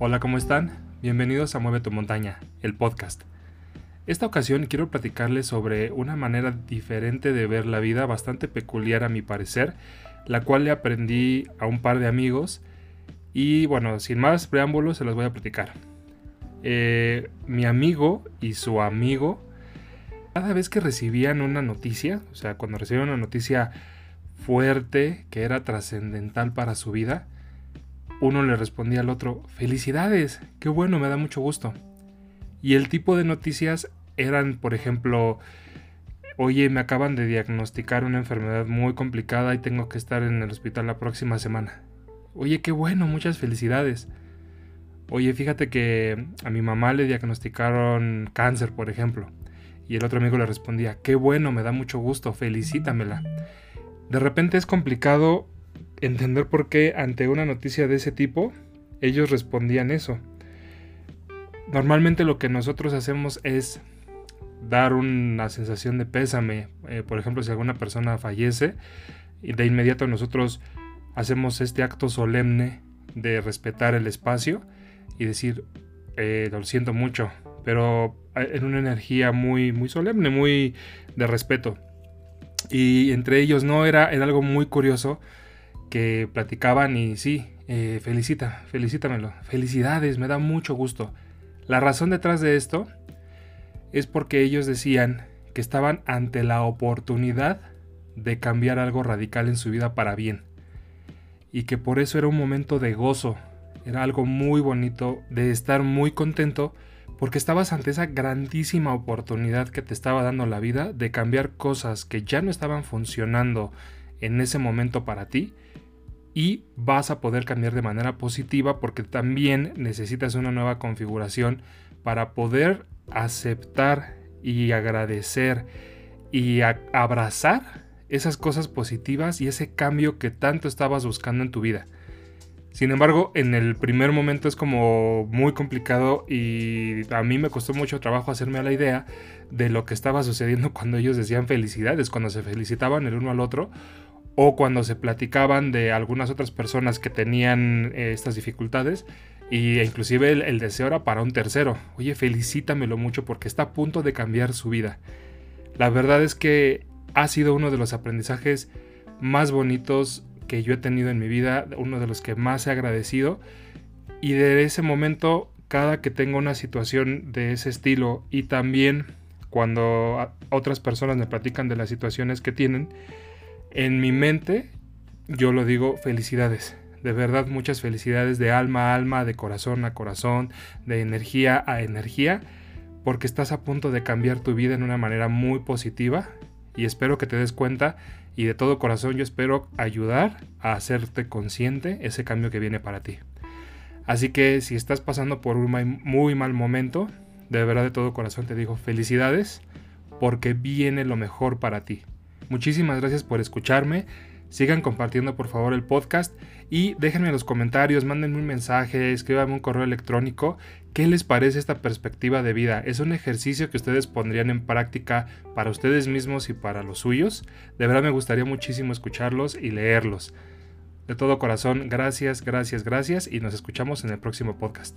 Hola, ¿cómo están? Bienvenidos a Mueve tu montaña, el podcast. Esta ocasión quiero platicarles sobre una manera diferente de ver la vida, bastante peculiar a mi parecer, la cual le aprendí a un par de amigos y bueno, sin más preámbulos se los voy a platicar. Eh, mi amigo y su amigo, cada vez que recibían una noticia, o sea, cuando recibían una noticia fuerte que era trascendental para su vida, uno le respondía al otro, felicidades, qué bueno, me da mucho gusto. Y el tipo de noticias eran, por ejemplo, oye, me acaban de diagnosticar una enfermedad muy complicada y tengo que estar en el hospital la próxima semana. Oye, qué bueno, muchas felicidades. Oye, fíjate que a mi mamá le diagnosticaron cáncer, por ejemplo. Y el otro amigo le respondía, qué bueno, me da mucho gusto, felicítamela. De repente es complicado entender por qué ante una noticia de ese tipo ellos respondían eso. Normalmente lo que nosotros hacemos es dar una sensación de pésame. Eh, por ejemplo, si alguna persona fallece, de inmediato nosotros hacemos este acto solemne de respetar el espacio y decir, eh, lo siento mucho, pero eh, en una energía muy, muy solemne, muy de respeto. Y entre ellos no era, era algo muy curioso que platicaban y sí, eh, felicita, felicítamelo, felicidades, me da mucho gusto. La razón detrás de esto es porque ellos decían que estaban ante la oportunidad de cambiar algo radical en su vida para bien y que por eso era un momento de gozo, era algo muy bonito, de estar muy contento porque estabas ante esa grandísima oportunidad que te estaba dando la vida de cambiar cosas que ya no estaban funcionando en ese momento para ti y vas a poder cambiar de manera positiva porque también necesitas una nueva configuración para poder aceptar y agradecer y abrazar esas cosas positivas y ese cambio que tanto estabas buscando en tu vida. Sin embargo, en el primer momento es como muy complicado y a mí me costó mucho trabajo hacerme a la idea de lo que estaba sucediendo cuando ellos decían felicidades, cuando se felicitaban el uno al otro o cuando se platicaban de algunas otras personas que tenían eh, estas dificultades y inclusive el, deseo era para un tercero. Oye, felicítamelo mucho porque está a punto de cambiar su vida. La verdad es que ha sido uno de los aprendizajes más bonitos que yo he tenido en mi vida, uno de los que más he agradecido. Y de ese momento, cada que tengo una situación de ese estilo y también cuando otras personas me platican de las situaciones que tienen, en mi mente yo lo digo felicidades. De verdad muchas felicidades de alma a alma, de corazón a corazón, de energía a energía, porque estás a punto de cambiar tu vida en una manera muy positiva y espero que te des cuenta y de todo corazón yo espero ayudar a hacerte consciente ese cambio que viene para ti. Así que si estás pasando por un muy mal momento, de verdad de todo corazón te digo felicidades porque viene lo mejor para ti. Muchísimas gracias por escucharme. Sigan compartiendo por favor el podcast y déjenme en los comentarios, mándenme un mensaje, escríbanme un correo electrónico. ¿Qué les parece esta perspectiva de vida? ¿Es un ejercicio que ustedes pondrían en práctica para ustedes mismos y para los suyos? De verdad me gustaría muchísimo escucharlos y leerlos. De todo corazón, gracias, gracias, gracias y nos escuchamos en el próximo podcast.